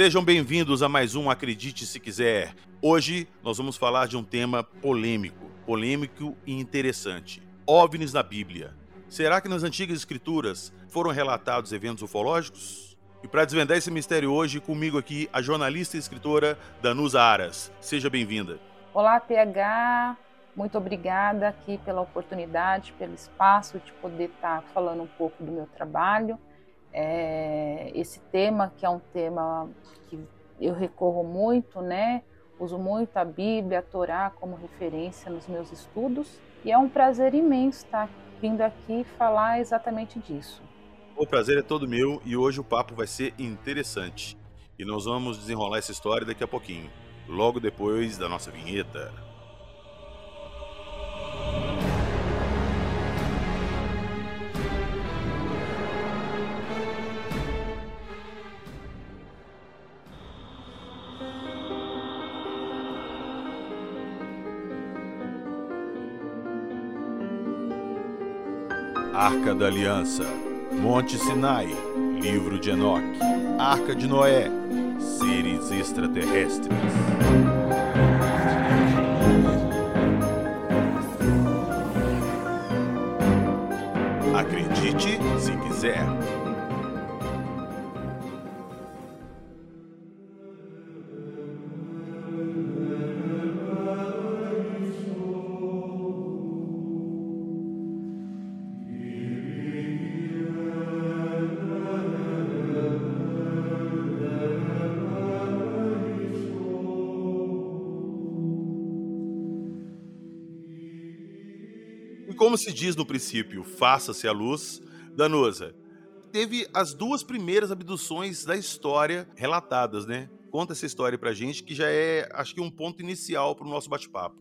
Sejam bem-vindos a mais um Acredite Se Quiser. Hoje nós vamos falar de um tema polêmico, polêmico e interessante. OVNIs na Bíblia. Será que nas antigas escrituras foram relatados eventos ufológicos? E para desvendar esse mistério hoje, comigo aqui a jornalista e escritora Danusa Aras. Seja bem-vinda. Olá, PH. Muito obrigada aqui pela oportunidade, pelo espaço de poder estar falando um pouco do meu trabalho. É, esse tema, que é um tema que eu recorro muito, né? Uso muito a Bíblia, a Torá como referência nos meus estudos. E é um prazer imenso estar vindo aqui falar exatamente disso. O prazer é todo meu e hoje o papo vai ser interessante. E nós vamos desenrolar essa história daqui a pouquinho, logo depois da nossa vinheta. Arca da Aliança, Monte Sinai, Livro de Enoque, Arca de Noé, Seres extraterrestres. Acredite se quiser. Como se diz no princípio, faça-se a luz, Danusa, teve as duas primeiras abduções da história relatadas, né? Conta essa história pra gente, que já é, acho que, um ponto inicial para o nosso bate-papo.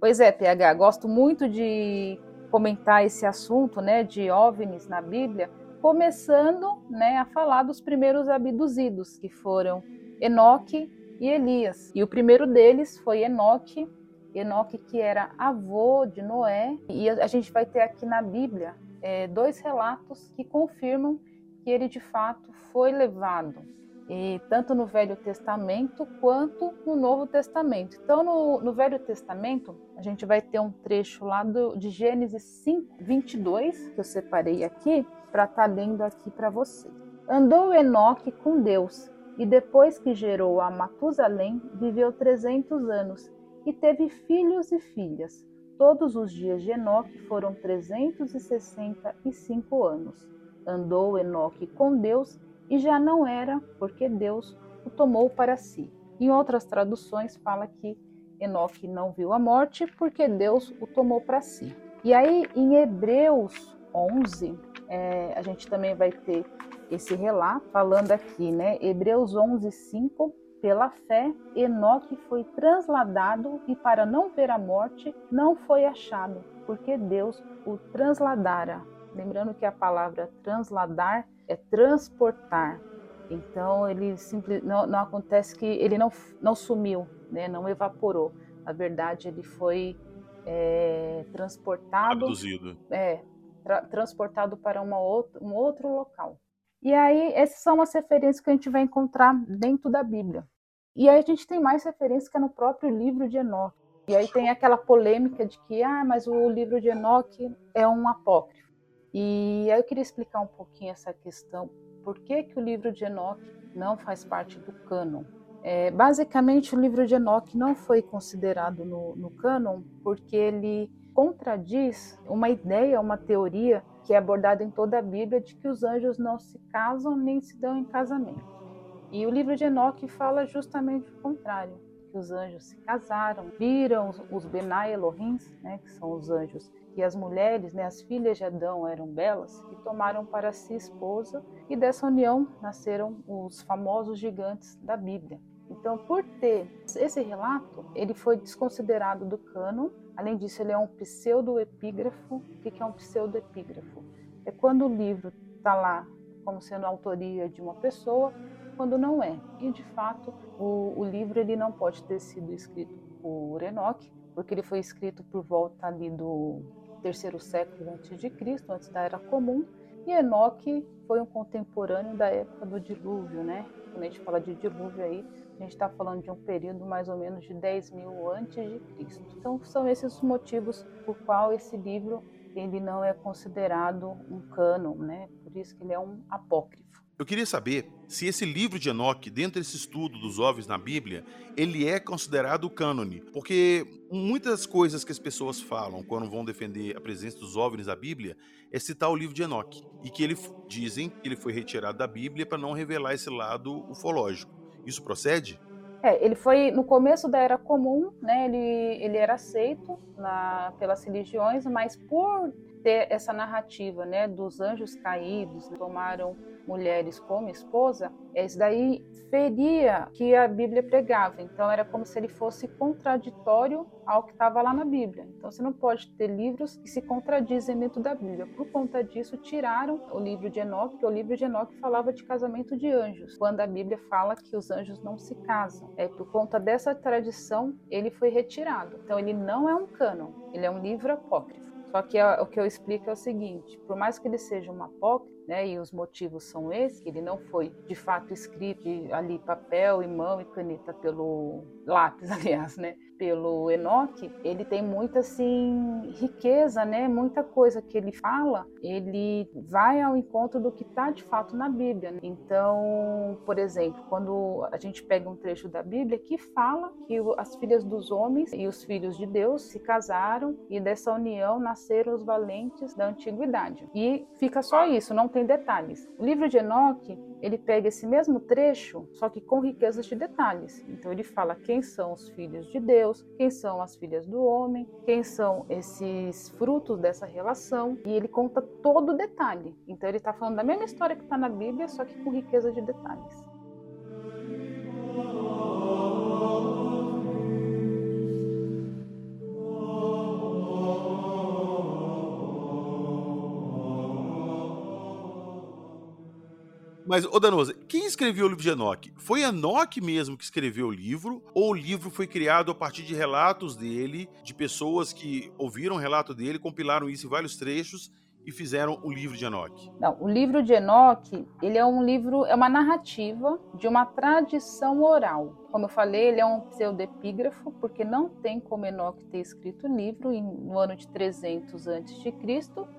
Pois é, PH, gosto muito de comentar esse assunto, né, de OVNIs na Bíblia, começando, né, a falar dos primeiros abduzidos, que foram Enoque e Elias. E o primeiro deles foi Enoque, Enoque que era avô de Noé, e a gente vai ter aqui na Bíblia é, dois relatos que confirmam que ele de fato foi levado, e tanto no Velho Testamento quanto no Novo Testamento. Então, no, no Velho Testamento, a gente vai ter um trecho lá do, de Gênesis 5, 22, que eu separei aqui, para estar tá lendo aqui para vocês. Andou Enoque com Deus, e depois que gerou a Matusalém, viveu 300 anos e teve filhos e filhas. Todos os dias de Enoque foram 365 anos. Andou Enoque com Deus e já não era, porque Deus o tomou para si. Em outras traduções fala que Enoque não viu a morte porque Deus o tomou para si. E aí em Hebreus 11, é, a gente também vai ter esse relato falando aqui, né? Hebreus 11, 5 pela fé, Enoque foi transladado e, para não ver a morte, não foi achado, porque Deus o transladara. Lembrando que a palavra transladar é transportar. Então, ele simples, não, não acontece que ele não, não sumiu, né? não evaporou. Na verdade, ele foi é, transportado. Abduzido. É, tra transportado para uma outra, um outro local. E aí, essas são as referências que a gente vai encontrar dentro da Bíblia. E aí a gente tem mais referências que é no próprio livro de Enoque. E aí tem aquela polêmica de que, ah, mas o livro de Enoque é um apócrifo. E aí eu queria explicar um pouquinho essa questão. Por que, que o livro de Enoque não faz parte do cânon? É, basicamente, o livro de Enoque não foi considerado no, no cânon porque ele contradiz uma ideia, uma teoria que é abordada em toda a Bíblia de que os anjos não se casam nem se dão em casamento. E o livro de Enoque fala justamente o contrário, que os anjos se casaram, viram os Benai Elohims, né, que são os anjos, e as mulheres, né, as filhas de Adão eram belas e tomaram para si esposa, e dessa união nasceram os famosos gigantes da Bíblia. Então, por ter esse relato, ele foi desconsiderado do cânon. Além disso, ele é um pseudoepígrafo. O que é um pseudoepígrafo? É quando o livro está lá como sendo autoria de uma pessoa, quando não é. E de fato, o, o livro ele não pode ter sido escrito por Enoque, porque ele foi escrito por volta ali do terceiro século antes de Cristo, antes da Era Comum, E Enoque foi um contemporâneo da época do dilúvio, né? Quando a gente fala de dilúvio aí, a gente está falando de um período mais ou menos de 10 mil antes de Cristo. Então são esses os motivos por qual esse livro ele não é considerado um cânon, né? Por isso que ele é um apócrifo. Eu queria saber se esse livro de Enoque, dentro desse estudo dos OVNIs na Bíblia, ele é considerado cânone, porque muitas coisas que as pessoas falam quando vão defender a presença dos OVNIs na Bíblia é citar o livro de Enoque, e que ele dizem que ele foi retirado da Bíblia para não revelar esse lado ufológico. Isso procede? É, ele foi no começo da era comum, né? Ele, ele era aceito na, pelas religiões, mas por ter essa narrativa, né, dos anjos caídos tomaram mulheres como esposa, isso daí feria que a Bíblia pregava. Então era como se ele fosse contraditório ao que estava lá na Bíblia. Então você não pode ter livros que se contradizem dentro da Bíblia. Por conta disso, tiraram o livro de Enoque, porque o livro de Enoque falava de casamento de anjos, quando a Bíblia fala que os anjos não se casam. É por conta dessa tradição ele foi retirado. Então ele não é um cânon, ele é um livro apócrifo. Só que o que eu explico é o seguinte: por mais que ele seja uma apócrifo, né, e os motivos são esses, que ele não foi de fato escrito ali papel e mão e caneta pelo lápis, aliás, né, pelo Enoque, ele tem muita assim riqueza, né, muita coisa que ele fala, ele vai ao encontro do que está de fato na Bíblia. Né? Então, por exemplo, quando a gente pega um trecho da Bíblia que fala que as filhas dos homens e os filhos de Deus se casaram e dessa união nasceram os valentes da antiguidade. E fica só isso, não tem detalhes. O livro de Enoque, ele pega esse mesmo trecho, só que com riquezas de detalhes. Então ele fala quem são os filhos de Deus, quem são as filhas do homem, quem são esses frutos dessa relação, e ele conta todo o detalhe. Então ele está falando da mesma história que está na Bíblia, só que com riqueza de detalhes. Mas, ô Danosa, quem escreveu o livro de Enoque? Foi Enoque mesmo que escreveu o livro? Ou o livro foi criado a partir de relatos dele, de pessoas que ouviram o relato dele, compilaram isso em vários trechos e fizeram o livro de Enoque? Não, o livro de Enoque, ele é um livro, é uma narrativa de uma tradição oral. Como eu falei, ele é um pseudepígrafo, porque não tem como Enoque ter escrito o livro no ano de 300 a.C.,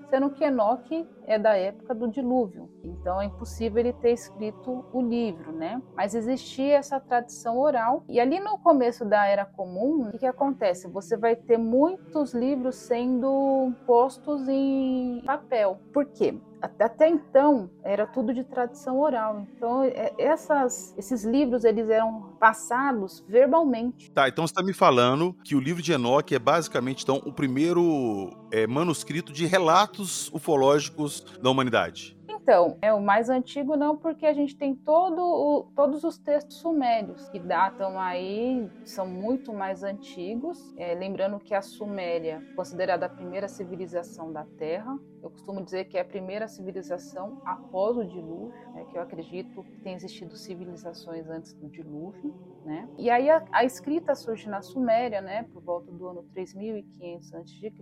sendo que Enoque é da época do dilúvio. Então é impossível ele ter escrito o livro, né? Mas existia essa tradição oral. E ali no começo da Era Comum, o que, que acontece? Você vai ter muitos livros sendo postos em papel. Por quê? Até então era tudo de tradição oral. Então é, essas, esses livros eles eram passados verbalmente. Tá, então você está me falando que o livro de Enoque é basicamente então o primeiro é, manuscrito de relatos ufológicos da humanidade. Então, é o mais antigo não, porque a gente tem todo o, todos os textos sumérios que datam aí, são muito mais antigos. É, lembrando que a Suméria, considerada a primeira civilização da Terra, eu costumo dizer que é a primeira civilização após o dilúvio, né, que eu acredito que tem existido civilizações antes do dilúvio, né? E aí a, a escrita surge na Suméria, né, por volta do ano 3500 a.C.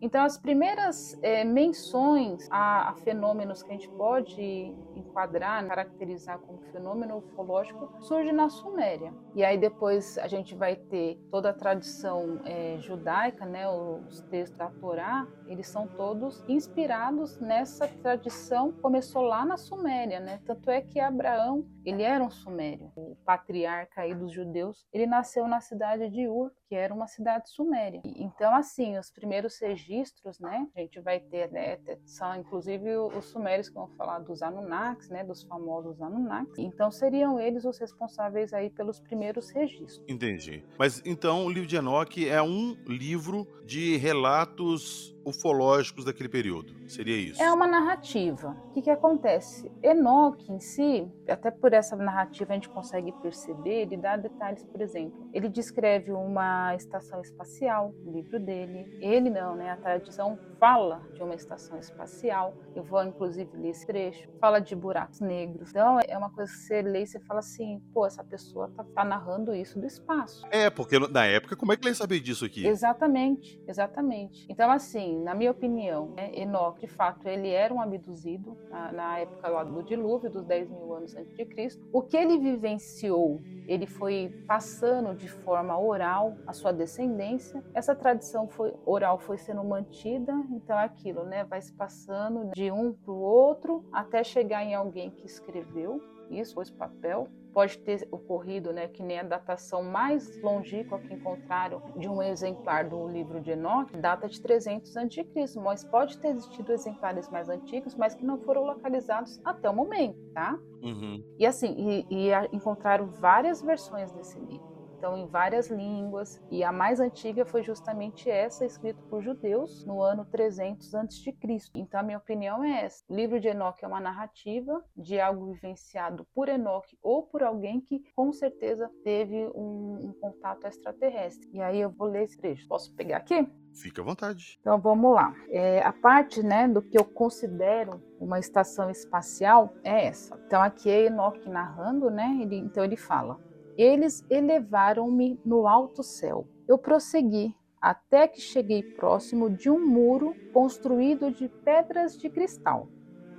Então as primeiras é, menções a, a, fenômenos que a gente pode enquadrar, caracterizar como fenômeno ufológico, surge na Suméria. E aí depois a gente vai ter toda a tradição é, judaica, né, os textos da Torá, eles são todos inspirados inspirados nessa tradição, começou lá na Suméria, né? Tanto é que Abraão, ele era um sumério, o patriarca aí dos judeus, ele nasceu na cidade de Ur, que era uma cidade suméria. Então, assim, os primeiros registros, né, a gente vai ter, né, são inclusive os sumérios que vão falar dos Anunnakis, né, dos famosos Anunnakis. Então, seriam eles os responsáveis aí pelos primeiros registros. Entendi. Mas então, o livro de Enoque é um livro de relatos ufológicos daquele período. Seria isso? É uma narrativa. O que, que acontece? Enoque em si, até por essa narrativa a gente consegue perceber, ele dá detalhes, por exemplo, ele descreve uma uma estação espacial, o livro dele. Ele não, né? A tradição fala de uma estação espacial. Eu vou inclusive ler esse trecho. Fala de buracos negros. Então é uma coisa que você lê e você fala assim, pô, essa pessoa tá, tá narrando isso do espaço. É, porque na época, como é que ele ia saber disso aqui? Exatamente, exatamente. Então, assim, na minha opinião, né, Enoque, de fato, ele era um abduzido na, na época lá do dilúvio, dos 10 mil anos antes de Cristo. O que ele vivenciou, ele foi passando de forma oral a sua descendência. Essa tradição foi, oral foi sendo mantida, então é aquilo, né? Vai se passando de um para o outro até chegar em alguém que escreveu isso, pôs papel. Pode ter ocorrido, né, que nem a datação mais longínqua que encontraram de um exemplar do livro de Enoque, data de 300 a.C., mas pode ter existido exemplares mais antigos, mas que não foram localizados até o momento, tá? Uhum. E assim, e, e encontraram várias versões desse livro então em várias línguas, e a mais antiga foi justamente essa, escrita por judeus no ano 300 a.C. Então a minha opinião é essa. O livro de Enoque é uma narrativa de algo vivenciado por Enoque ou por alguém que com certeza teve um, um contato extraterrestre. E aí eu vou ler esse trecho. Posso pegar aqui? Fica à vontade. Então vamos lá. É, a parte né, do que eu considero uma estação espacial é essa. Então aqui é Enoque narrando, né? Ele, então ele fala: eles elevaram-me no alto céu. Eu prossegui até que cheguei próximo de um muro construído de pedras de cristal.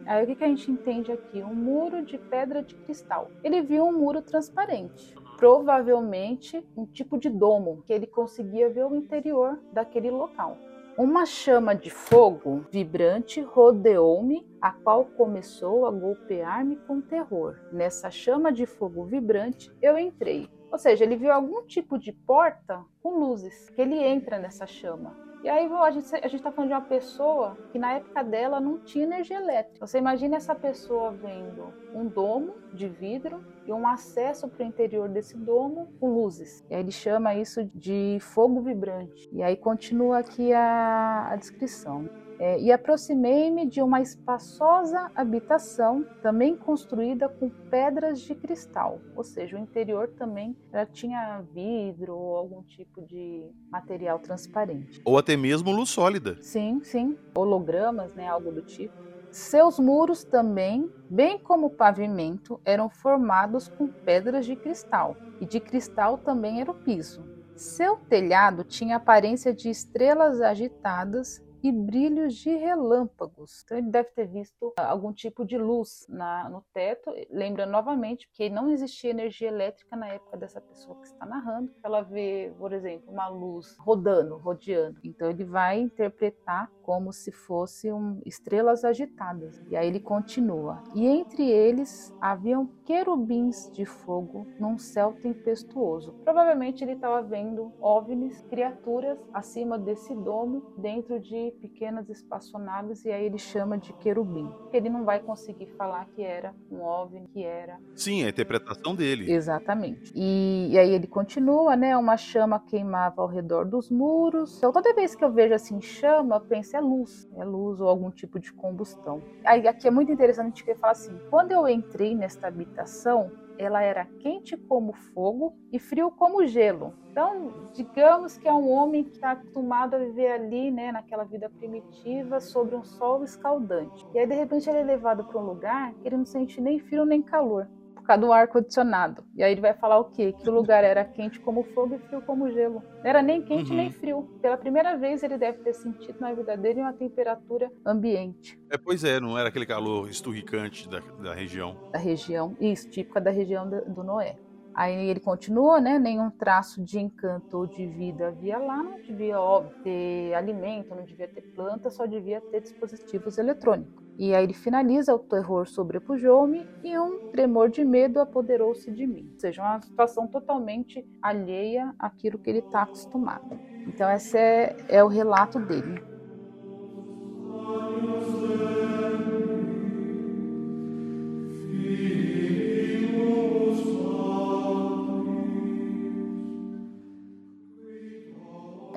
Aí o que a gente entende aqui? Um muro de pedra de cristal. Ele viu um muro transparente, provavelmente um tipo de domo, que ele conseguia ver o interior daquele local. Uma chama de fogo vibrante rodeou-me, a qual começou a golpear-me com terror. Nessa chama de fogo vibrante, eu entrei. Ou seja, ele viu algum tipo de porta com luzes, que ele entra nessa chama. E aí a gente a está falando de uma pessoa que na época dela não tinha energia elétrica. Você imagina essa pessoa vendo um domo de vidro e um acesso para o interior desse domo com luzes. E aí ele chama isso de fogo vibrante. E aí continua aqui a, a descrição. É, e aproximei-me de uma espaçosa habitação, também construída com pedras de cristal, ou seja, o interior também tinha vidro ou algum tipo de material transparente. Ou até mesmo luz sólida. Sim, sim. Hologramas, né, algo do tipo. Seus muros também, bem como o pavimento, eram formados com pedras de cristal, e de cristal também era o piso. Seu telhado tinha aparência de estrelas agitadas e brilhos de relâmpagos. Então ele deve ter visto ah, algum tipo de luz na, no teto. Lembra novamente que não existia energia elétrica na época dessa pessoa que está narrando. Ela vê, por exemplo, uma luz rodando, rodeando. Então ele vai interpretar como se fossem estrelas agitadas. E aí ele continua. E entre eles haviam querubins de fogo num céu tempestuoso. Provavelmente ele estava vendo OVNIs, criaturas acima desse domo, dentro de pequenas espaçonaves e aí ele chama de querubim. Ele não vai conseguir falar que era um OVNI, que era. Sim, a interpretação dele. Exatamente. E, e aí ele continua, né? Uma chama queimava ao redor dos muros. Então toda vez que eu vejo assim chama, eu penso é luz, é luz ou algum tipo de combustão. Aí aqui é muito interessante que ele fala assim: quando eu entrei nesta habitação, ela era quente como fogo e frio como gelo. Então, digamos que é um homem que está acostumado a viver ali, né, naquela vida primitiva, sobre um sol escaldante. E aí, de repente, ele é levado para um lugar que ele não sente nem frio nem calor por causa do ar condicionado. E aí ele vai falar o quê? Que o lugar era quente como fogo e frio como gelo. Não era nem quente uhum. nem frio. Pela primeira vez ele deve ter sentido na vida dele uma temperatura ambiente. É, pois é, não era aquele calor esturricante da, da região. Da região, isso, típica da região do, do Noé. Aí ele continua, né? Nenhum traço de encanto ou de vida havia lá, não devia, ter alimento, não devia ter planta, só devia ter dispositivos eletrônicos. E aí ele finaliza: o terror sobrepujou-me e um tremor de medo apoderou-se de mim. Ou seja, uma situação totalmente alheia àquilo que ele está acostumado. Então, esse é, é o relato dele.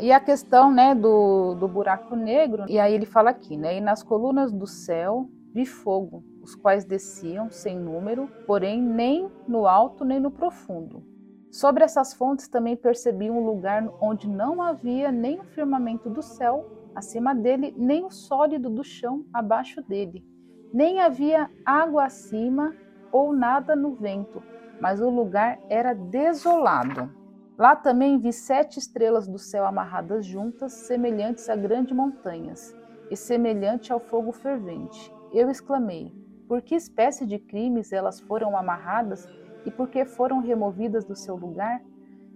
E a questão né, do, do buraco negro, e aí ele fala aqui, né? E nas colunas do céu vi fogo, os quais desciam sem número, porém nem no alto nem no profundo. Sobre essas fontes também percebi um lugar onde não havia nem o firmamento do céu acima dele, nem o sólido do chão abaixo dele, nem havia água acima ou nada no vento, mas o lugar era desolado. Lá também vi sete estrelas do céu amarradas juntas, semelhantes a grandes montanhas, e semelhante ao fogo fervente. Eu exclamei: Por que espécie de crimes elas foram amarradas e por que foram removidas do seu lugar?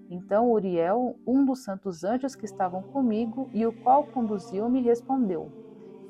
Então Uriel, um dos santos anjos que estavam comigo e o qual conduziu-me, respondeu: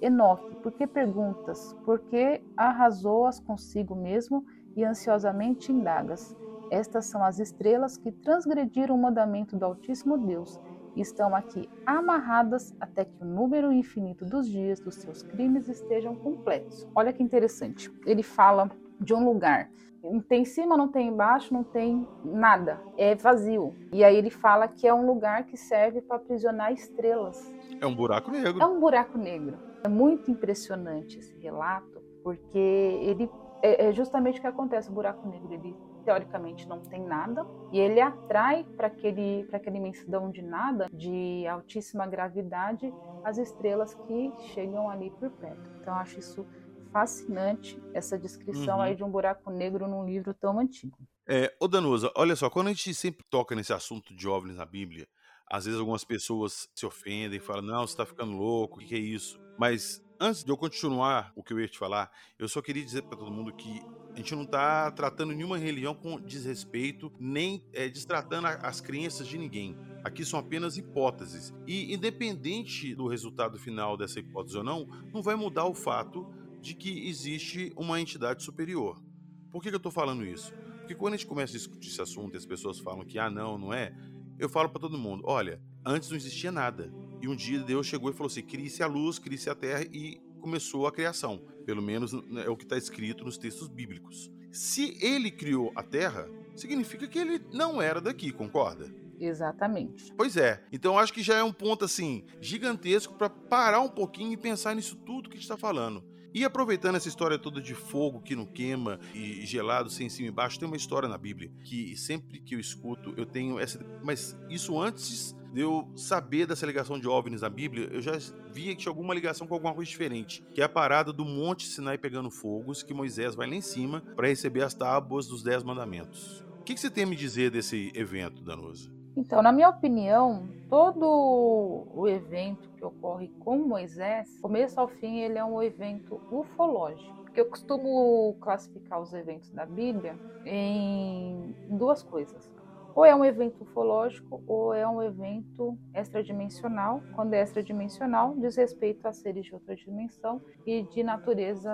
Enoque, por que perguntas? Por que arrasou-as consigo mesmo e ansiosamente indagas? Estas são as estrelas que transgrediram o mandamento do Altíssimo Deus e estão aqui amarradas até que o número infinito dos dias dos seus crimes estejam completos. Olha que interessante. Ele fala de um lugar não tem cima, não tem embaixo, não tem nada. É vazio. E aí ele fala que é um lugar que serve para aprisionar estrelas. É um buraco negro. É um buraco negro. É muito impressionante esse relato, porque ele é, é justamente o que acontece. O buraco negro, ele teoricamente não tem nada e ele atrai para aquele para aquela imensidão de nada, de altíssima gravidade, as estrelas que chegam ali por perto. Então acho isso fascinante essa descrição uhum. aí de um buraco negro num livro tão antigo. É, ô Danusa, olha só, quando a gente sempre toca nesse assunto de OVNIs na Bíblia, às vezes algumas pessoas se ofendem, falam, não, você está ficando louco, o que, que é isso? Mas antes de eu continuar o que eu ia te falar, eu só queria dizer para todo mundo que a gente não está tratando nenhuma religião com desrespeito, nem é, destratando as crenças de ninguém. Aqui são apenas hipóteses. E independente do resultado final dessa hipótese ou não, não vai mudar o fato de que existe uma entidade superior. Por que, que eu estou falando isso? Porque quando a gente começa a discutir esse assunto e as pessoas falam que, ah, não, não é, eu falo para todo mundo: olha, antes não existia nada. E um dia Deus chegou e falou assim: crie-se a luz, crie-se a terra e começou a criação. Pelo menos né, é o que está escrito nos textos bíblicos. Se ele criou a terra, significa que ele não era daqui, concorda? Exatamente. Pois é. Então acho que já é um ponto assim gigantesco para parar um pouquinho e pensar nisso tudo que a gente está falando. E aproveitando essa história toda de fogo que não queima e gelado sem cima e embaixo, tem uma história na Bíblia que sempre que eu escuto eu tenho essa. Mas isso antes de eu saber dessa ligação de OVNIs na Bíblia, eu já via que tinha alguma ligação com alguma coisa diferente, que é a parada do Monte Sinai pegando fogo, que Moisés vai lá em cima para receber as tábuas dos Dez Mandamentos. O que, que você tem a me dizer desse evento, Danusa? Então, na minha opinião, todo o evento que ocorre com Moisés, começo ao fim, ele é um evento ufológico. Porque eu costumo classificar os eventos da Bíblia em duas coisas. Ou é um evento ufológico ou é um evento extradimensional. Quando é extradimensional, diz respeito a seres de outra dimensão e de natureza,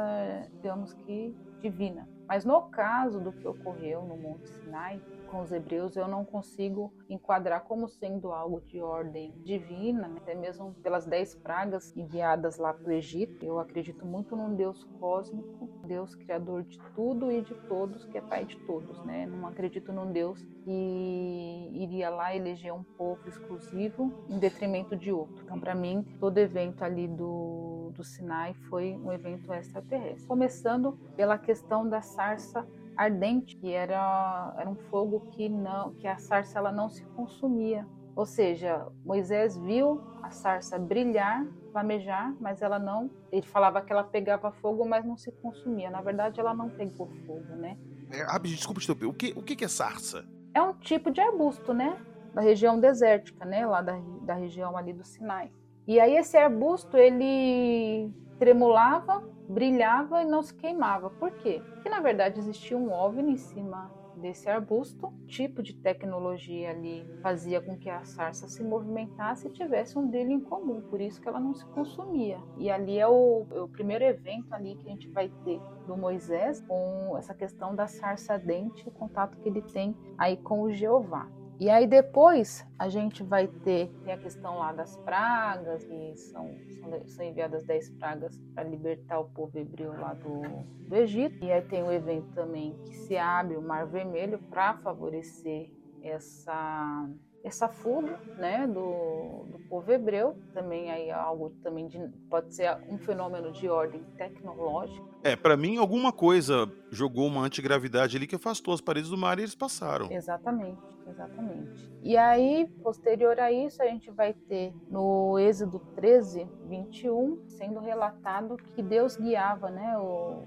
digamos que divina. Mas no caso do que ocorreu no Monte Sinai, com os hebreus, eu não consigo enquadrar como sendo algo de ordem divina, até mesmo pelas dez pragas enviadas lá para o Egito. Eu acredito muito num Deus cósmico, Deus criador de tudo e de todos, que é pai de todos, né? Não acredito num Deus que iria lá eleger um povo exclusivo em detrimento de outro. Então, para mim, todo evento ali do, do Sinai foi um evento extraterrestre. Começando pela questão da sarça ardente, que era, era um fogo que não, que a sarça ela não se consumia. Ou seja, Moisés viu a sarça brilhar, flamejar, mas ela não. Ele falava que ela pegava fogo, mas não se consumia. Na verdade, ela não pegou fogo, né? É, desculpa o que, o que é sarça? É um tipo de arbusto, né? Da região desértica, né? Lá da, da região ali do Sinai. E aí esse arbusto, ele tremulava, brilhava e não se queimava. Por quê? Porque na verdade existia um OVNI em cima desse arbusto, o tipo de tecnologia ali fazia com que a sarça se movimentasse e tivesse um brilho em comum, por isso que ela não se consumia. E ali é o, é o primeiro evento ali que a gente vai ter do Moisés com essa questão da sarça dente, o contato que ele tem aí com o Jeová. E aí depois a gente vai ter tem a questão lá das pragas, que são, são, são enviadas 10 pragas para libertar o povo hebreu lá do, do Egito. E aí tem o evento também que se abre o Mar Vermelho para favorecer essa essa fuga né, do, do povo hebreu, também aí é algo também de, pode ser um fenômeno de ordem tecnológica. É, para mim alguma coisa jogou uma antigravidade ali que afastou as paredes do mar e eles passaram. Exatamente, exatamente. E aí, posterior a isso, a gente vai ter no Êxodo 13, 21, sendo relatado que Deus guiava né,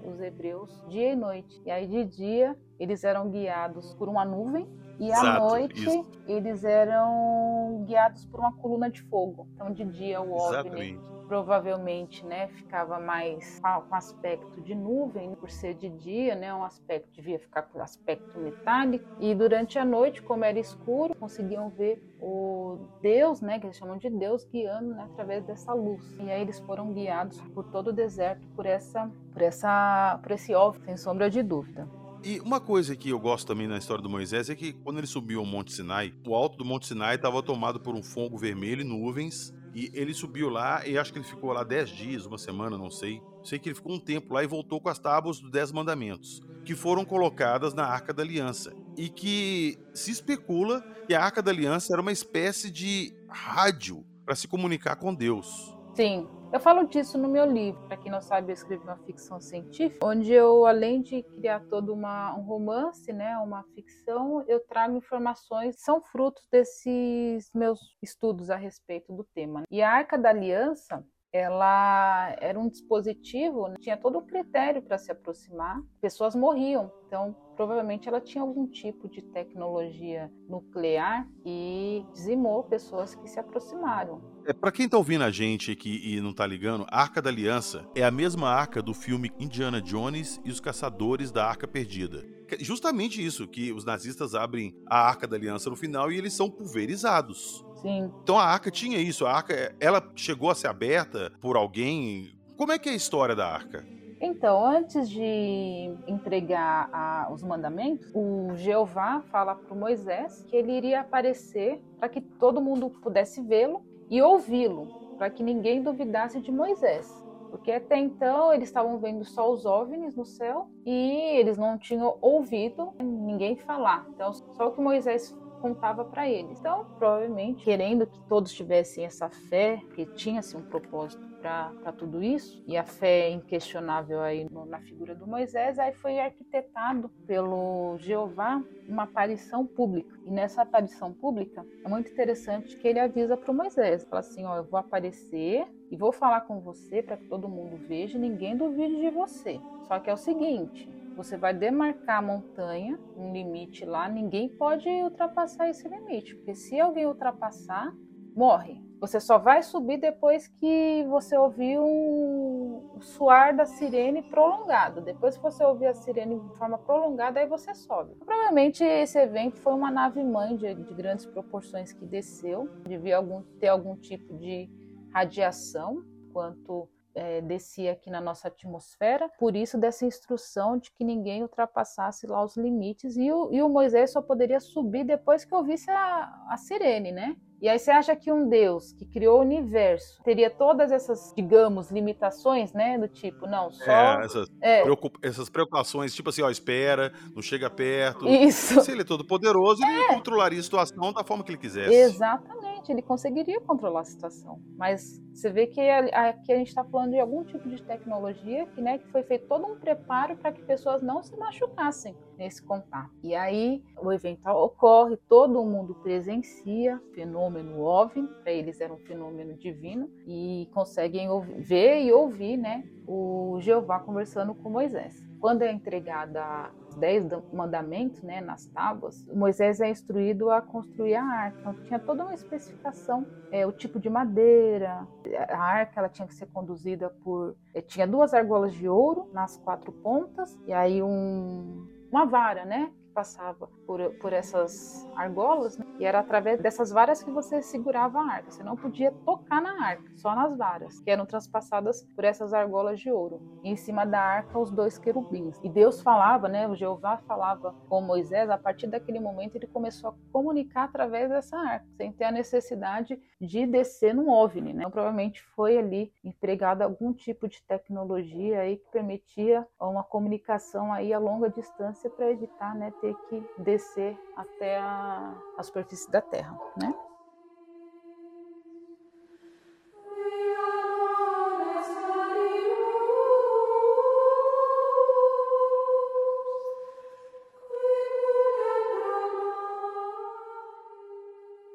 os hebreus dia e noite. E aí, de dia, eles eram guiados por uma nuvem e à Exato, noite isso. eles eram guiados por uma coluna de fogo. Então, de dia, o OVNI provavelmente né, ficava mais com aspecto de nuvem, por ser de dia, né, um aspecto devia ficar com aspecto metálico. E durante a noite, como era escuro, conseguiam ver o Deus, né, que eles chamam de Deus, guiando né, através dessa luz. E aí eles foram guiados por todo o deserto por essa, por essa, por esse óbvio, sem sombra de dúvida. E uma coisa que eu gosto também na história do Moisés é que quando ele subiu ao Monte Sinai, o alto do Monte Sinai estava tomado por um fogo vermelho e nuvens, e ele subiu lá e acho que ele ficou lá 10 dias, uma semana, não sei. Sei que ele ficou um tempo lá e voltou com as tábuas dos Dez Mandamentos, que foram colocadas na Arca da Aliança. E que se especula que a Arca da Aliança era uma espécie de rádio para se comunicar com Deus. Sim, eu falo disso no meu livro. Para quem não sabe, eu escrevi uma ficção científica, onde eu, além de criar todo uma, um romance, né, uma ficção, eu trago informações que são frutos desses meus estudos a respeito do tema. E a Arca da Aliança, ela era um dispositivo, né, tinha todo um critério para se aproximar, pessoas morriam. Então, provavelmente ela tinha algum tipo de tecnologia nuclear e dizimou pessoas que se aproximaram. É, para quem tá ouvindo a gente aqui e não tá ligando, a Arca da Aliança é a mesma arca do filme Indiana Jones e os Caçadores da Arca Perdida. Justamente isso, que os nazistas abrem a Arca da Aliança no final e eles são pulverizados. Sim. Então a arca tinha isso, a arca, ela chegou a ser aberta por alguém. Como é que é a história da arca? Então, antes de entregar a, os mandamentos, o Jeová fala para Moisés que ele iria aparecer para que todo mundo pudesse vê-lo e ouvi-lo, para que ninguém duvidasse de Moisés. Porque até então eles estavam vendo só os OVNIs no céu e eles não tinham ouvido ninguém falar. Então, só o que Moisés contava para eles. Então, provavelmente, querendo que todos tivessem essa fé, que tinha-se um propósito para tudo isso, e a fé é inquestionável aí no, na figura do Moisés, aí foi arquitetado pelo Jeová uma aparição pública. E nessa aparição pública, é muito interessante que ele avisa para o Moisés, fala assim, ó, eu vou aparecer e vou falar com você para que todo mundo veja ninguém duvide de você. Só que é o seguinte, você vai demarcar a montanha, um limite lá, ninguém pode ultrapassar esse limite, porque se alguém ultrapassar, morre. Você só vai subir depois que você ouvir um suar da sirene prolongado. Depois que você ouvir a sirene de forma prolongada, aí você sobe. Provavelmente esse evento foi uma nave mãe de, de grandes proporções que desceu, devia algum, ter algum tipo de radiação, quanto é, descia aqui na nossa atmosfera, por isso dessa instrução de que ninguém ultrapassasse lá os limites e o, e o Moisés só poderia subir depois que ouvisse a, a sirene, né? E aí você acha que um Deus que criou o universo teria todas essas, digamos, limitações, né? Do tipo, não, só... É, essas, é. Preocup... essas preocupações, tipo assim, ó, espera, não chega perto. Isso. Se ele é todo poderoso, ele é. controlaria a situação da forma que ele quisesse. Exatamente, ele conseguiria controlar a situação. Mas você vê que aqui a gente está falando de algum tipo de tecnologia que, né, que foi feito todo um preparo para que pessoas não se machucassem nesse contato. E aí o evento ocorre, todo mundo presencia fenômeno OVNI, para eles era um fenômeno divino, e conseguem ouvir, ver e ouvir né, o Jeová conversando com Moisés. Quando é entregada dez mandamentos né, nas tábuas, Moisés é instruído a construir a arca. Então tinha toda uma especificação, é, o tipo de madeira, a arca ela tinha que ser conduzida por... É, tinha duas argolas de ouro nas quatro pontas, e aí um, uma vara, né? Passava por, por essas argolas, né? e era através dessas varas que você segurava a arca. Você não podia tocar na arca, só nas varas, que eram transpassadas por essas argolas de ouro. E em cima da arca, os dois querubins. E Deus falava, né? O Jeová falava com Moisés. A partir daquele momento, ele começou a comunicar através dessa arca, sem ter a necessidade de descer num OVNI, né? Então, provavelmente foi ali empregado algum tipo de tecnologia aí que permitia uma comunicação aí a longa distância para evitar, né, ter que descer até a, a superfície da Terra, né?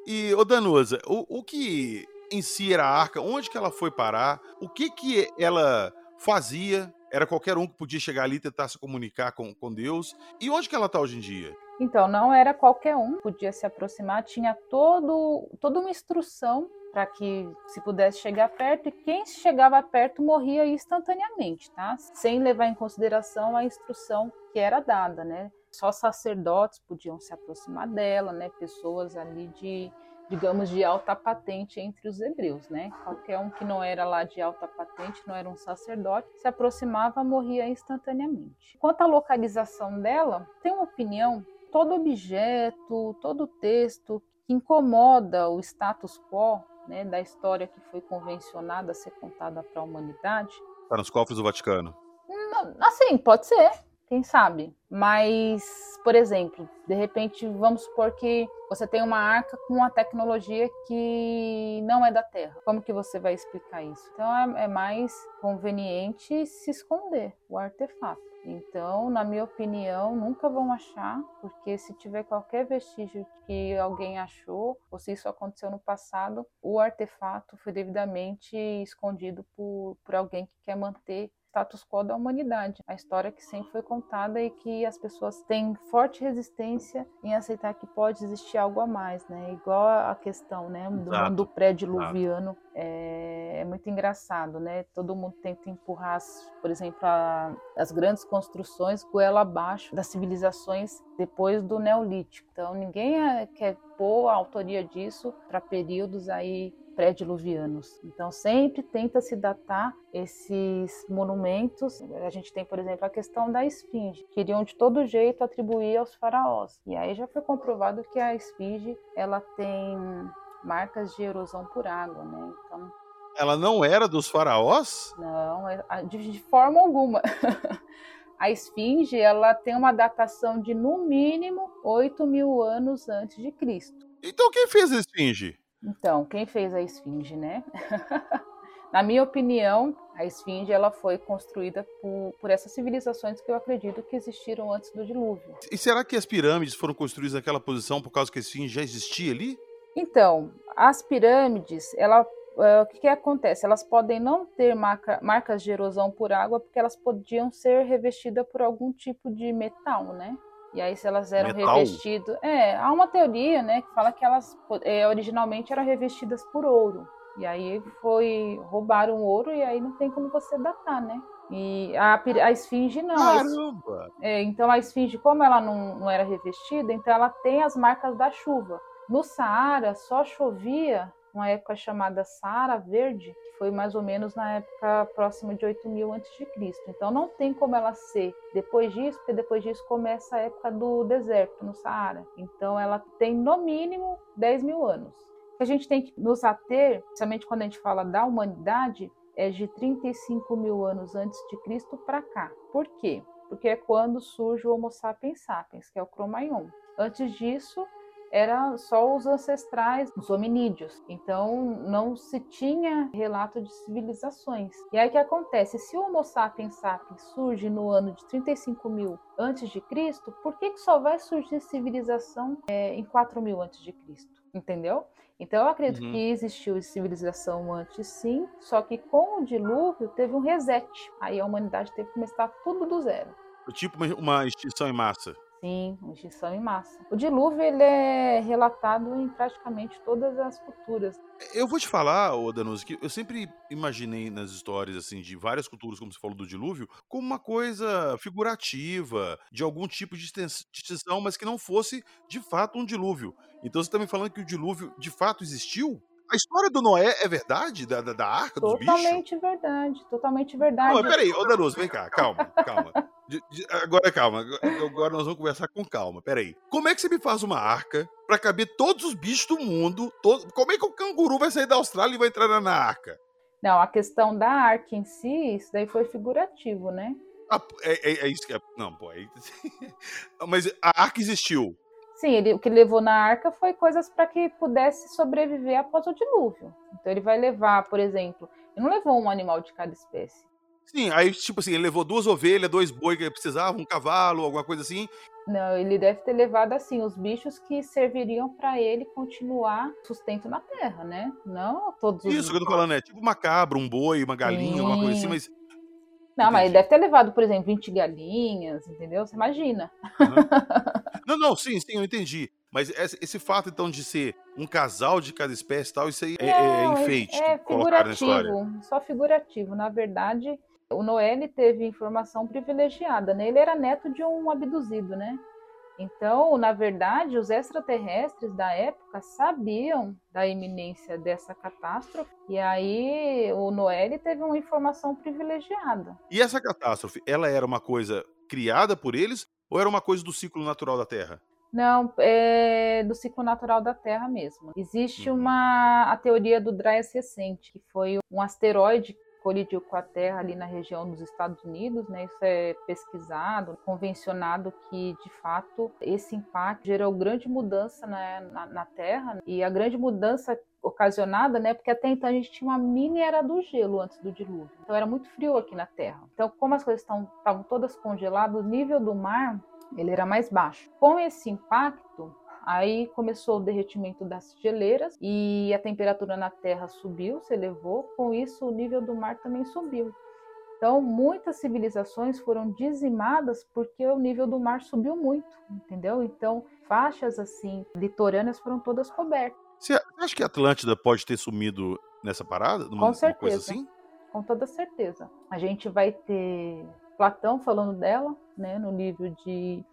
E, ô Danusa, o, o que em si era a arca? Onde que ela foi parar? O que que ela fazia? Era qualquer um que podia chegar ali e tentar se comunicar com, com Deus? E onde que ela está hoje em dia? Então, não era qualquer um podia se aproximar, tinha todo, toda uma instrução para que se pudesse chegar perto, e quem chegava perto morria instantaneamente, tá? Sem levar em consideração a instrução que era dada, né? Só sacerdotes podiam se aproximar dela, né? Pessoas ali de, digamos, de alta patente entre os hebreus, né? Qualquer um que não era lá de alta patente, não era um sacerdote, se aproximava, morria instantaneamente. Quanto à localização dela, tem uma opinião todo objeto, todo texto que incomoda o status quo né, da história que foi convencionada a ser contada para a humanidade. Está nos cofres do Vaticano. Assim, pode ser, quem sabe. Mas, por exemplo, de repente, vamos supor que você tem uma arca com uma tecnologia que não é da Terra. Como que você vai explicar isso? Então, é, é mais conveniente se esconder o artefato. Então, na minha opinião, nunca vão achar, porque se tiver qualquer vestígio que alguém achou, ou se isso aconteceu no passado, o artefato foi devidamente escondido por, por alguém que quer manter status quo da humanidade, a história que sempre foi contada e que as pessoas têm forte resistência em aceitar que pode existir algo a mais, né? Igual a questão, né, do Exato. mundo pré-diluviano é, é, muito engraçado, né? Todo mundo tenta empurrar, as, por exemplo, a, as grandes construções goela abaixo das civilizações depois do Neolítico. Então ninguém é, quer pôr a autoria disso para períodos aí pré-diluvianos. Então, sempre tenta se datar esses monumentos. A gente tem, por exemplo, a questão da esfinge. Queriam de todo jeito atribuir aos faraós. E aí já foi comprovado que a esfinge ela tem marcas de erosão por água, né? Então, ela não era dos faraós? Não, é, de, de forma alguma. a esfinge ela tem uma datação de no mínimo 8 mil anos antes de Cristo. Então quem fez a esfinge? Então, quem fez a esfinge, né? Na minha opinião, a esfinge ela foi construída por, por essas civilizações que eu acredito que existiram antes do dilúvio. E será que as pirâmides foram construídas naquela posição por causa que a esfinge já existia ali? Então, as pirâmides, ela, uh, o que, que, acontece? Elas podem não ter marca, marcas de erosão por água porque elas podiam ser revestidas por algum tipo de metal, né? E aí, se elas eram revestidas. É, há uma teoria, né, que fala que elas é, originalmente eram revestidas por ouro. E aí foi. roubaram ouro e aí não tem como você datar, né? E a, a esfinge não. Caramba! É, então a esfinge, como ela não, não era revestida, então ela tem as marcas da chuva. No Saara só chovia uma época chamada Saara Verde, que foi mais ou menos na época próxima de 8000 a.C. Então não tem como ela ser depois disso, porque depois disso começa a época do deserto, no Saara. Então ela tem no mínimo 10 mil anos. A gente tem que nos ater, principalmente quando a gente fala da humanidade, é de 35 mil anos antes de Cristo para cá. Por quê? Porque é quando surge o Homo sapiens sapiens, que é o Cro-Magnon. Antes disso, era só os ancestrais, os hominídeos. Então não se tinha relato de civilizações. E aí o que acontece? Se o Homo sapiens sapiens surge no ano de 35 mil antes de Cristo, por que, que só vai surgir civilização é, em 4 mil antes de Cristo? Entendeu? Então eu acredito uhum. que existiu civilização antes sim, só que com o dilúvio teve um reset. Aí a humanidade teve que começar tudo do zero. Tipo uma extinção em massa. Sim, extinção em massa. O dilúvio ele é relatado em praticamente todas as culturas. Eu vou te falar, Odanuso, que eu sempre imaginei nas histórias assim de várias culturas, como você falou do dilúvio, como uma coisa figurativa, de algum tipo de extinção, mas que não fosse de fato um dilúvio. Então você está me falando que o dilúvio de fato existiu? A história do Noé é verdade? Da, da, da arca dos bichos? Totalmente verdade, totalmente verdade. Não, peraí, ô Danuso, vem cá, calma, calma. De, de, agora calma, agora nós vamos conversar com calma. Peraí. Como é que você me faz uma arca para caber todos os bichos do mundo? Todo... Como é que o canguru vai sair da Austrália e vai entrar na arca? Não, a questão da arca em si, isso daí foi figurativo, né? Ah, é, é, é, isso que é. Não, pô. É... Mas a arca existiu. Sim, ele, o que ele levou na arca foi coisas para que pudesse sobreviver após o dilúvio. Então ele vai levar, por exemplo, ele não levou um animal de cada espécie. Sim, aí, tipo assim, ele levou duas ovelhas, dois boi que ele precisava, um cavalo, alguma coisa assim. Não, ele deve ter levado assim os bichos que serviriam para ele continuar sustento na terra, né? Não todos os. Isso que eu tô falando, é tipo uma cabra, um boi, uma galinha, alguma coisa assim, mas. Não, mas ele deve ter levado, por exemplo, 20 galinhas, entendeu? Você imagina. Uhum. Não, não, sim, sim, eu entendi. Mas esse, fato, então, de ser um casal de cada espécie e tal, isso aí é, é não, é enfeite é, é figurativo, só figurativo. Na verdade, o Noé teve informação privilegiada, né? Ele era neto de um abduzido, né? Então, na verdade, os extraterrestres da época sabiam da iminência dessa catástrofe e aí o Noé teve uma informação privilegiada. E essa catástrofe, ela era uma coisa criada por eles ou era uma coisa do ciclo natural da Terra? Não, é do ciclo natural da Terra mesmo. Existe uhum. uma a teoria do Dryas recente, que foi um asteroide colidiu com a Terra ali na região dos Estados Unidos, né? Isso é pesquisado, convencionado que de fato esse impacto gerou grande mudança né, na, na Terra e a grande mudança ocasionada, né? Porque até então a gente tinha uma mini era do gelo antes do dilúvio, então era muito frio aqui na Terra. Então, como as coisas estavam todas congeladas, o nível do mar ele era mais baixo. Com esse impacto, Aí começou o derretimento das geleiras e a temperatura na Terra subiu, se elevou. Com isso, o nível do mar também subiu. Então, muitas civilizações foram dizimadas porque o nível do mar subiu muito, entendeu? Então, faixas assim litorâneas foram todas cobertas. Você acha que a Atlântida pode ter sumido nessa parada? Com certeza. Coisa assim? Com toda certeza. A gente vai ter Platão falando dela, né, no livro de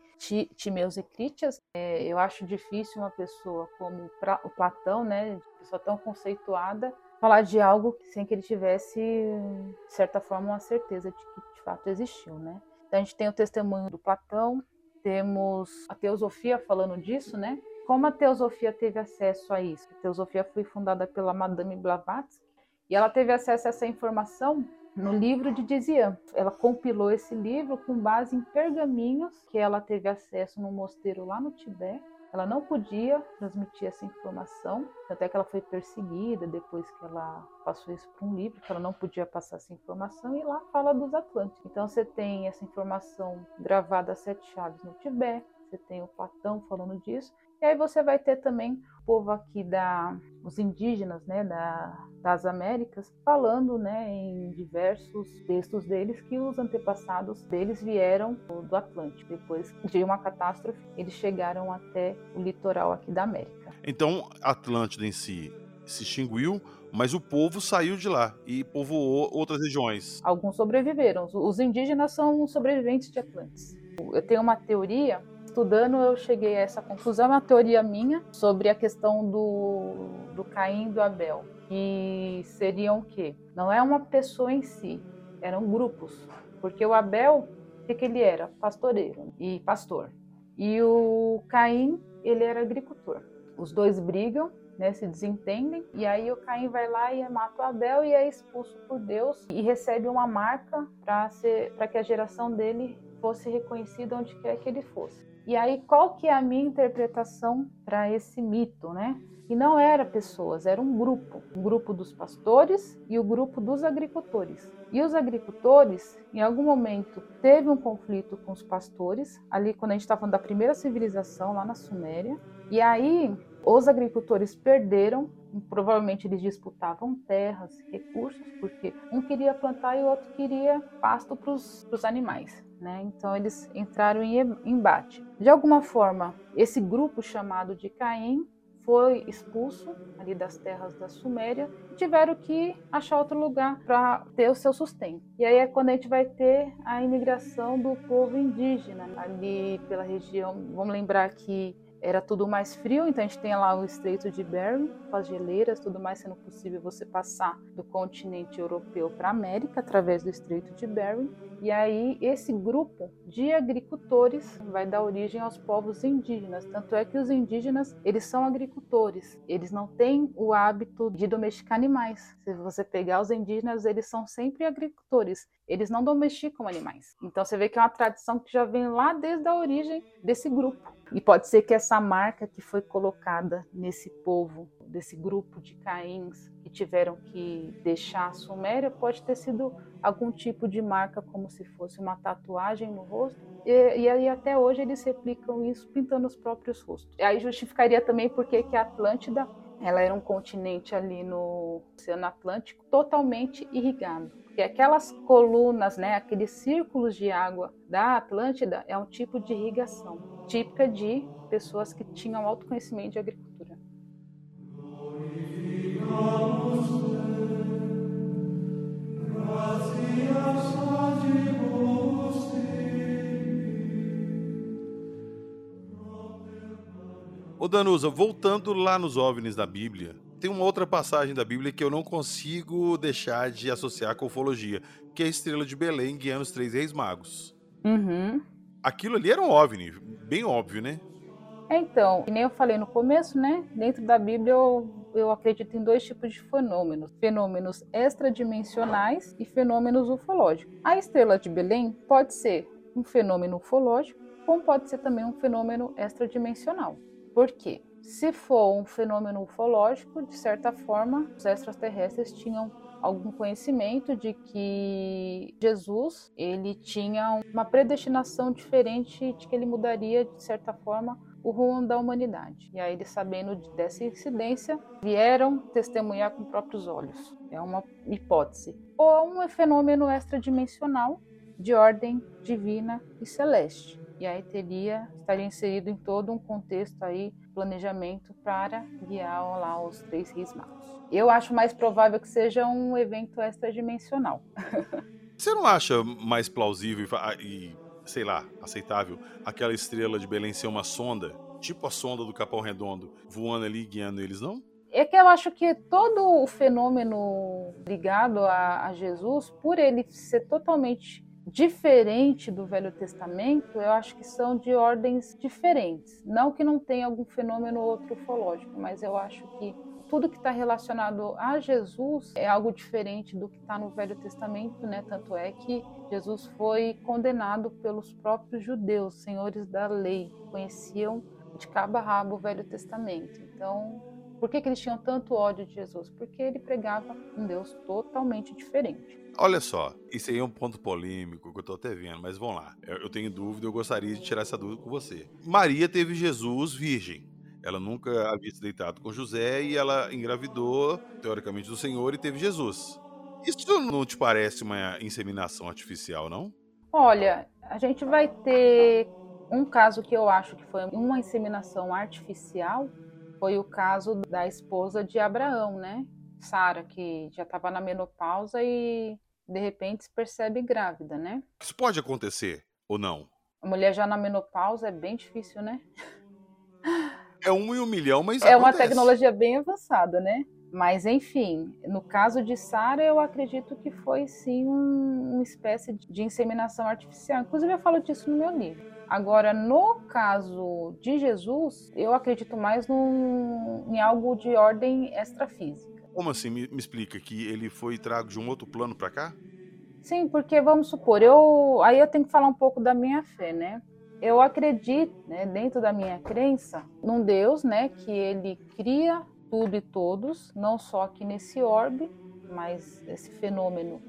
Timeus e Critias. É, eu acho difícil uma pessoa como o Platão, né, pessoa tão conceituada, falar de algo sem que ele tivesse, de certa forma, uma certeza de que de fato existiu, né? Então a gente tem o testemunho do Platão, temos a teosofia falando disso, né? Como a teosofia teve acesso a isso? A teosofia foi fundada pela Madame Blavatsky e ela teve acesso a essa informação no livro de Dizian. Ela compilou esse livro com base em pergaminhos que ela teve acesso no mosteiro lá no Tibete. Ela não podia transmitir essa informação, até que ela foi perseguida depois que ela passou isso para um livro, que ela não podia passar essa informação, e lá fala dos Atlânticos. Então você tem essa informação gravada a sete chaves no Tibete, você tem o Platão falando disso, e aí você vai ter também o povo aqui da os indígenas, né, da, das Américas, falando, né, em diversos textos deles que os antepassados deles vieram do Atlântico. Depois de uma catástrofe, eles chegaram até o litoral aqui da América. Então, Atlântida em si se extinguiu, mas o povo saiu de lá e povoou outras regiões. Alguns sobreviveram. Os indígenas são sobreviventes de Atlantes. Eu tenho uma teoria estudando, eu cheguei a essa conclusão, é uma teoria minha sobre a questão do, do Caim e do Abel, que seriam o quê? Não é uma pessoa em si, eram grupos, porque o Abel, o que, que ele era? Pastoreiro e pastor. E o Caim, ele era agricultor. Os dois brigam, né, se desentendem, e aí o Caim vai lá e mata o Abel e é expulso por Deus e recebe uma marca para que a geração dele fosse reconhecida onde quer que ele fosse. E aí, qual que é a minha interpretação para esse mito, né? E não era pessoas, era um grupo, um grupo dos pastores e o grupo dos agricultores. E os agricultores, em algum momento, teve um conflito com os pastores, ali quando a gente estava falando da primeira civilização lá na Suméria. E aí, os agricultores perderam, provavelmente eles disputavam terras, recursos, porque um queria plantar e o outro queria pasto para os animais. Né? Então eles entraram em embate. De alguma forma, esse grupo chamado de Caim foi expulso ali das terras da Suméria e tiveram que achar outro lugar para ter o seu sustento. E aí é quando a gente vai ter a imigração do povo indígena ali pela região. Vamos lembrar que era tudo mais frio, então a gente tem lá o Estreito de Bering, com as geleiras, tudo mais sendo possível você passar do continente europeu para a América através do Estreito de Bering. E aí esse grupo de agricultores vai dar origem aos povos indígenas. Tanto é que os indígenas, eles são agricultores. Eles não têm o hábito de domesticar animais. Se você pegar os indígenas, eles são sempre agricultores. Eles não domesticam animais. Então você vê que é uma tradição que já vem lá desde a origem desse grupo. E pode ser que essa marca que foi colocada nesse povo, desse grupo de caíns que tiveram que deixar a Suméria, pode ter sido algum tipo de marca, como se fosse uma tatuagem no rosto. E, e até hoje eles replicam isso pintando os próprios rostos. E aí justificaria também porque que a Atlântida ela era um continente ali no Oceano Atlântico totalmente irrigado. E aquelas colunas, né, aqueles círculos de água da Atlântida é um tipo de irrigação típica de pessoas que tinham autoconhecimento de agricultura. Ô Danusa, voltando lá nos OVNIs da Bíblia, tem uma outra passagem da Bíblia que eu não consigo deixar de associar com ufologia, que é a estrela de Belém guiando os três reis magos. Uhum. Aquilo ali era um OVNI, bem óbvio, né? Então, nem eu falei no começo, né? Dentro da Bíblia eu, eu acredito em dois tipos de fenômenos: fenômenos extradimensionais e fenômenos ufológicos. A estrela de Belém pode ser um fenômeno ufológico, como pode ser também um fenômeno extradimensional. Por quê? Se for um fenômeno ufológico, de certa forma, os extraterrestres tinham algum conhecimento de que Jesus ele tinha uma predestinação diferente de que ele mudaria de certa forma o rumo da humanidade. E aí eles sabendo dessa incidência vieram testemunhar com próprios olhos. É uma hipótese. Ou um fenômeno extradimensional de ordem divina e celeste e aí teria estaria inserido em todo um contexto aí planejamento para guiar lá os três reis magos. Eu acho mais provável que seja um evento extradimensional. Você não acha mais plausível e, sei lá, aceitável aquela estrela de Belém ser uma sonda, tipo a sonda do Capão Redondo, voando ali guiando eles, não? É que eu acho que todo o fenômeno ligado a, a Jesus, por ele ser totalmente diferente do Velho Testamento, eu acho que são de ordens diferentes. Não que não tenha algum fenômeno ou outro ufológico, mas eu acho que tudo que está relacionado a Jesus é algo diferente do que está no Velho Testamento, né? Tanto é que Jesus foi condenado pelos próprios judeus, senhores da lei, conheciam de cabo a rabo o Velho Testamento. Então, por que, que eles tinham tanto ódio de Jesus? Porque ele pregava um Deus totalmente diferente. Olha só, isso aí é um ponto polêmico que eu tô até vendo, mas vamos lá. Eu tenho dúvida, eu gostaria de tirar essa dúvida com você. Maria teve Jesus virgem. Ela nunca havia se deitado com José e ela engravidou, teoricamente, do Senhor e teve Jesus. Isso não te parece uma inseminação artificial, não? Olha, a gente vai ter um caso que eu acho que foi uma inseminação artificial, foi o caso da esposa de Abraão, né? Sara, que já estava na menopausa e de repente se percebe grávida, né? Isso pode acontecer ou não? A mulher já na menopausa é bem difícil, né? É um em um milhão, mas É acontece. uma tecnologia bem avançada, né? Mas, enfim, no caso de Sara, eu acredito que foi sim um, uma espécie de inseminação artificial. Inclusive, eu falo disso no meu livro. Agora, no caso de Jesus, eu acredito mais num, em algo de ordem extrafísica. Como assim? Me, me explica que ele foi trago de um outro plano para cá? Sim, porque vamos supor, eu aí eu tenho que falar um pouco da minha fé, né? Eu acredito, né, dentro da minha crença, num Deus, né, que ele cria tudo e todos, não só aqui nesse orbe, mas esse fenômeno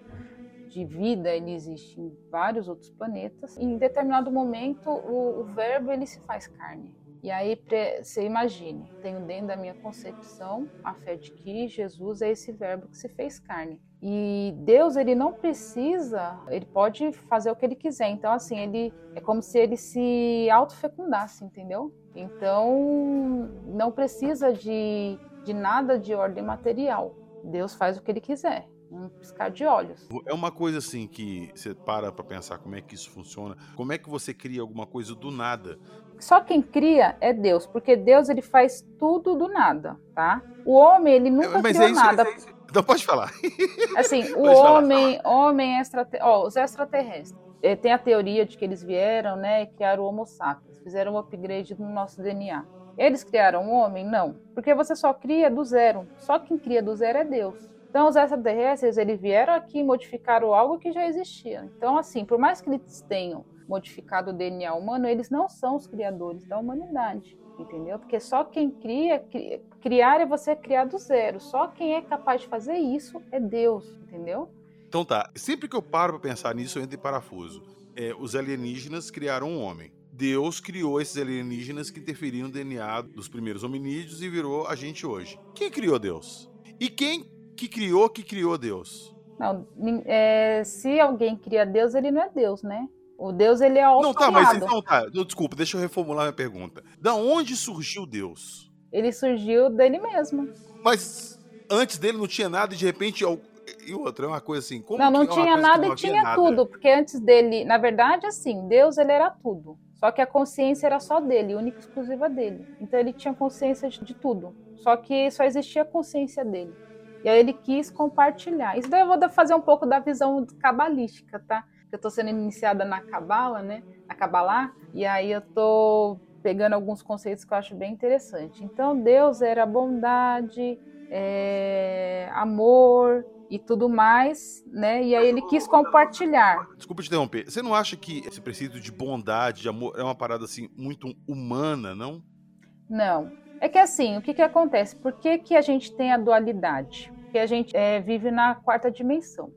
de vida ele existe em vários outros planetas. Em determinado momento, o, o verbo ele se faz carne. E aí você imagine, tenho dentro da minha concepção a fé de que Jesus é esse verbo que se fez carne. E Deus, ele não precisa, ele pode fazer o que ele quiser. Então, assim, ele é como se ele se autofecundasse, entendeu? Então, não precisa de, de nada de ordem material. Deus faz o que ele quiser um piscar de olhos. É uma coisa assim que você para para pensar como é que isso funciona. Como é que você cria alguma coisa do nada? Só quem cria é Deus, porque Deus ele faz tudo do nada, tá? O homem ele nunca Mas criou é isso, nada. é isso. Então pode falar. Assim, o Pode falar. homem, homem extrate... ó, os extraterrestres. eh, Tem a teoria de que eles vieram, né, e criaram o Homo sapiens, fizeram um upgrade no nosso DNA. Eles criaram o homem? Não, porque você só cria do zero. Só quem cria do zero é Deus. Então, os extraterrestres, eles vieram aqui e modificaram algo que já existia. Então, assim, por mais que eles tenham modificado o DNA humano, eles não são os criadores da humanidade, entendeu? Porque só quem cria, criar é você criar do zero. Só quem é capaz de fazer isso é Deus, entendeu? Então tá, sempre que eu paro para pensar nisso, eu entro em parafuso. É, os alienígenas criaram um homem. Deus criou esses alienígenas que interferiram no DNA dos primeiros hominídeos e virou a gente hoje. Quem criou Deus? E quem que criou que criou Deus? Não, é, se alguém cria Deus, ele não é Deus, né? O Deus, ele é Não, tá, mas então tá. Desculpa, deixa eu reformular minha pergunta. Da onde surgiu Deus? Ele surgiu dele mesmo. Mas antes dele não tinha nada e de repente e outra, é uma coisa assim. não, não tinha nada e tinha nada. tudo, porque antes dele, na verdade, assim, Deus ele era tudo. Só que a consciência era só dele, única e exclusiva dele. Então ele tinha consciência de tudo. Só que só existia a consciência dele. E aí ele quis compartilhar. Isso daí eu vou fazer um pouco da visão cabalística, tá? Eu estou sendo iniciada na cabala, né? Na cabalá, e aí eu tô pegando alguns conceitos que eu acho bem interessante. Então Deus era bondade, é, amor, e tudo mais, né? E aí ele quis compartilhar. Desculpa te interromper. Você não acha que esse princípio de bondade, de amor, é uma parada assim muito humana, não? Não. É que assim, o que, que acontece? Por que, que a gente tem a dualidade? Porque a gente é, vive na quarta dimensão.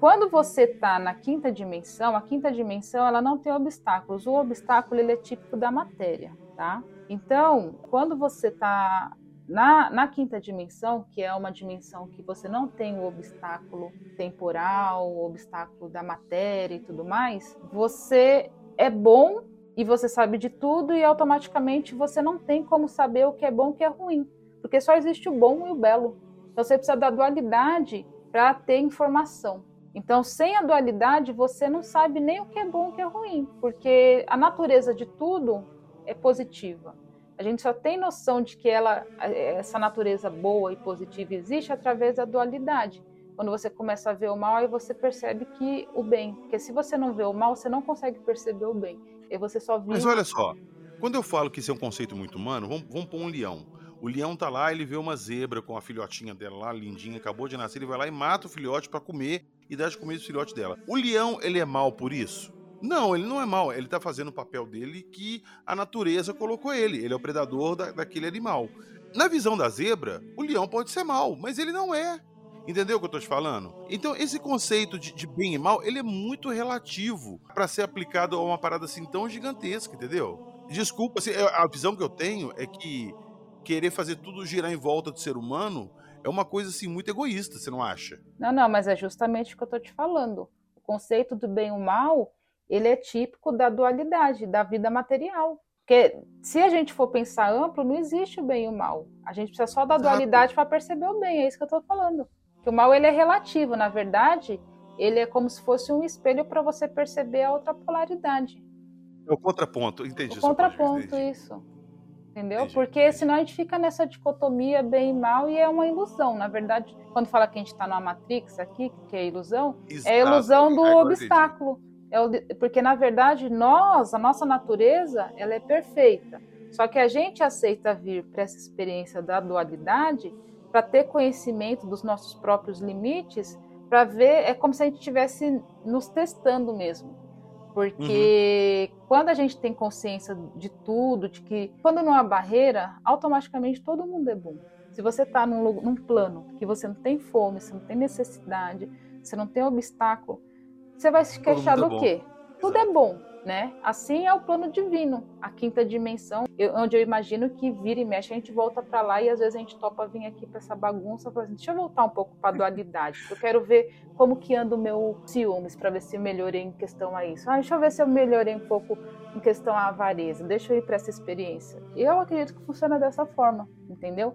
Quando você está na quinta dimensão, a quinta dimensão ela não tem obstáculos. O obstáculo ele é típico da matéria, tá? Então, quando você está na, na quinta dimensão, que é uma dimensão que você não tem o obstáculo temporal, o obstáculo da matéria e tudo mais, você é bom e você sabe de tudo e automaticamente você não tem como saber o que é bom e o que é ruim, porque só existe o bom e o belo. Então você precisa da dualidade para ter informação. Então, sem a dualidade, você não sabe nem o que é bom e o que é ruim, porque a natureza de tudo é positiva. A gente só tem noção de que ela, essa natureza boa e positiva existe através da dualidade. Quando você começa a ver o mal, aí você percebe que o bem. Porque se você não vê o mal, você não consegue perceber o bem. Você só. Mas olha só, quando eu falo que isso é um conceito muito humano, vamos, vamos pôr um leão. O leão tá lá, ele vê uma zebra com a filhotinha dela lá, lindinha, acabou de nascer, ele vai lá e mata o filhote para comer e dá de comer o filhote dela. O leão, ele é mal por isso? Não, ele não é mal. Ele tá fazendo o papel dele que a natureza colocou ele. Ele é o predador da, daquele animal. Na visão da zebra, o leão pode ser mal, mas ele não é. Entendeu o que eu tô te falando? Então, esse conceito de, de bem e mal, ele é muito relativo para ser aplicado a uma parada assim tão gigantesca, entendeu? Desculpa, assim, a visão que eu tenho é que querer fazer tudo girar em volta do ser humano é uma coisa assim muito egoísta, você não acha? Não, não, mas é justamente o que eu tô te falando. O conceito do bem e o mal ele é típico da dualidade, da vida material. Porque se a gente for pensar amplo, não existe o bem e o mal. A gente precisa só da dualidade para perceber o bem, é isso que eu estou falando. Que o mal ele é relativo, na verdade, ele é como se fosse um espelho para você perceber a outra polaridade. É o contraponto, entendi. O contraponto, isso. Entendeu? Entendi, Porque entendi. senão a gente fica nessa dicotomia bem e mal e é uma ilusão. Na verdade, quando fala que a gente está numa Matrix aqui, que é ilusão, Exato. é a ilusão do Agora obstáculo. Entendi. É porque na verdade nós, a nossa natureza, ela é perfeita. Só que a gente aceita vir para essa experiência da dualidade para ter conhecimento dos nossos próprios limites, para ver, é como se a gente estivesse nos testando mesmo. Porque uhum. quando a gente tem consciência de tudo, de que quando não há barreira, automaticamente todo mundo é bom. Se você está num, num plano que você não tem fome, você não tem necessidade, você não tem obstáculo, você vai se queixar do é quê? Tudo é bom, né? Assim é o plano divino, a quinta dimensão, eu, onde eu imagino que vira e mexe, a gente volta para lá e às vezes a gente topa vir aqui para essa bagunça, fala assim, deixa eu voltar um pouco para dualidade, eu quero ver como que anda o meu ciúmes para ver se melhorei em questão a isso. Ah, deixa eu ver se eu melhorei um pouco em questão à avareza, deixa eu ir para essa experiência. Eu acredito que funciona dessa forma, entendeu?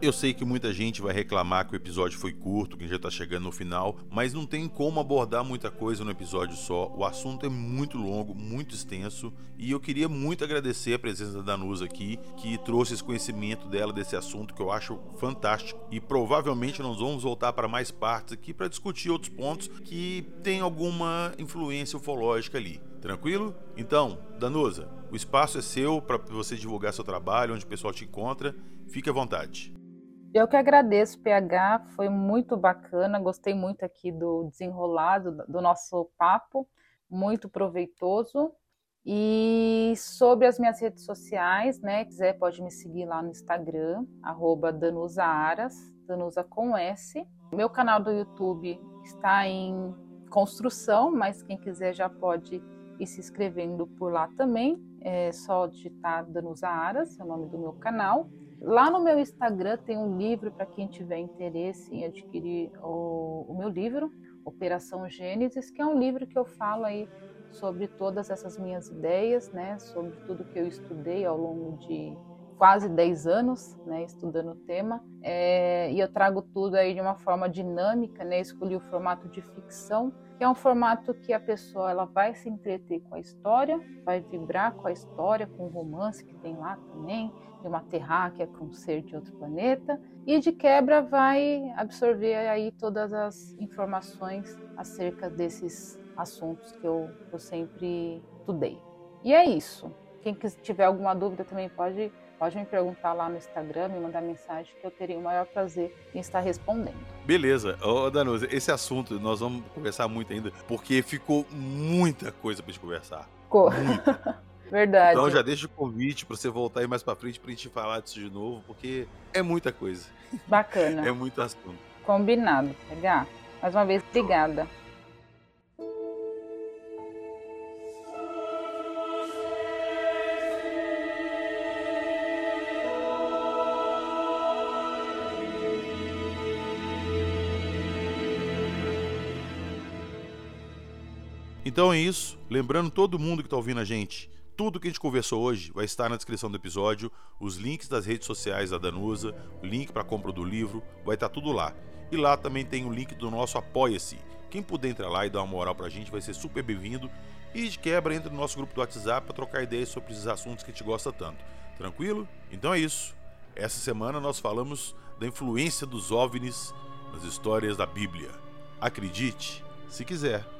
Eu sei que muita gente vai reclamar que o episódio foi curto, que já está chegando no final, mas não tem como abordar muita coisa no episódio só. O assunto é muito longo, muito extenso, e eu queria muito agradecer a presença da Danusa aqui, que trouxe esse conhecimento dela desse assunto que eu acho fantástico. E provavelmente nós vamos voltar para mais partes aqui para discutir outros pontos que têm alguma influência ufológica ali. Tranquilo? Então, Danusa, o espaço é seu para você divulgar seu trabalho, onde o pessoal te encontra. Fique à vontade. Eu que agradeço, PH, foi muito bacana, gostei muito aqui do desenrolado do nosso papo, muito proveitoso. E sobre as minhas redes sociais, né, quiser pode me seguir lá no Instagram, arroba Danusa Aras, Danusa com S. Meu canal do YouTube está em construção, mas quem quiser já pode ir se inscrevendo por lá também. É só digitar Danusa Aras, é o nome do meu canal. Lá no meu Instagram tem um livro para quem tiver interesse em adquirir o, o, meu livro, Operação Gênesis, que é um livro que eu falo aí sobre todas essas minhas ideias, né, sobre tudo que eu estudei ao longo de quase 10 anos, né, estudando o tema, é, e eu trago tudo aí de uma forma dinâmica, né, escolhi o formato de ficção, é um formato que a pessoa ela vai se entreter com a história, vai vibrar com a história, com o romance que tem lá também, de uma terráquea com um ser de outro planeta, e de quebra vai absorver aí todas as informações acerca desses assuntos que eu, eu sempre estudei. E é isso. Quem tiver alguma dúvida também pode Pode me perguntar lá no Instagram, me mandar mensagem que eu teria o maior prazer em estar respondendo. Beleza. Ô, Danusa, esse assunto nós vamos conversar muito ainda, porque ficou muita coisa pra gente conversar. Ficou. Verdade. Então já deixa o convite para você voltar aí mais para frente pra gente falar disso de novo, porque é muita coisa. Bacana. é muito assunto. Combinado, pegar. Mais uma vez, obrigada. Então é isso. Lembrando todo mundo que está ouvindo a gente, tudo que a gente conversou hoje vai estar na descrição do episódio, os links das redes sociais da Danusa, o link para compra do livro, vai estar tudo lá. E lá também tem o link do nosso Apoia-se. Quem puder entrar lá e dar uma moral pra gente vai ser super bem-vindo. E de quebra entra no nosso grupo do WhatsApp para trocar ideias sobre esses assuntos que a gente gosta tanto. Tranquilo? Então é isso. Essa semana nós falamos da influência dos OVNIs nas histórias da Bíblia. Acredite, se quiser.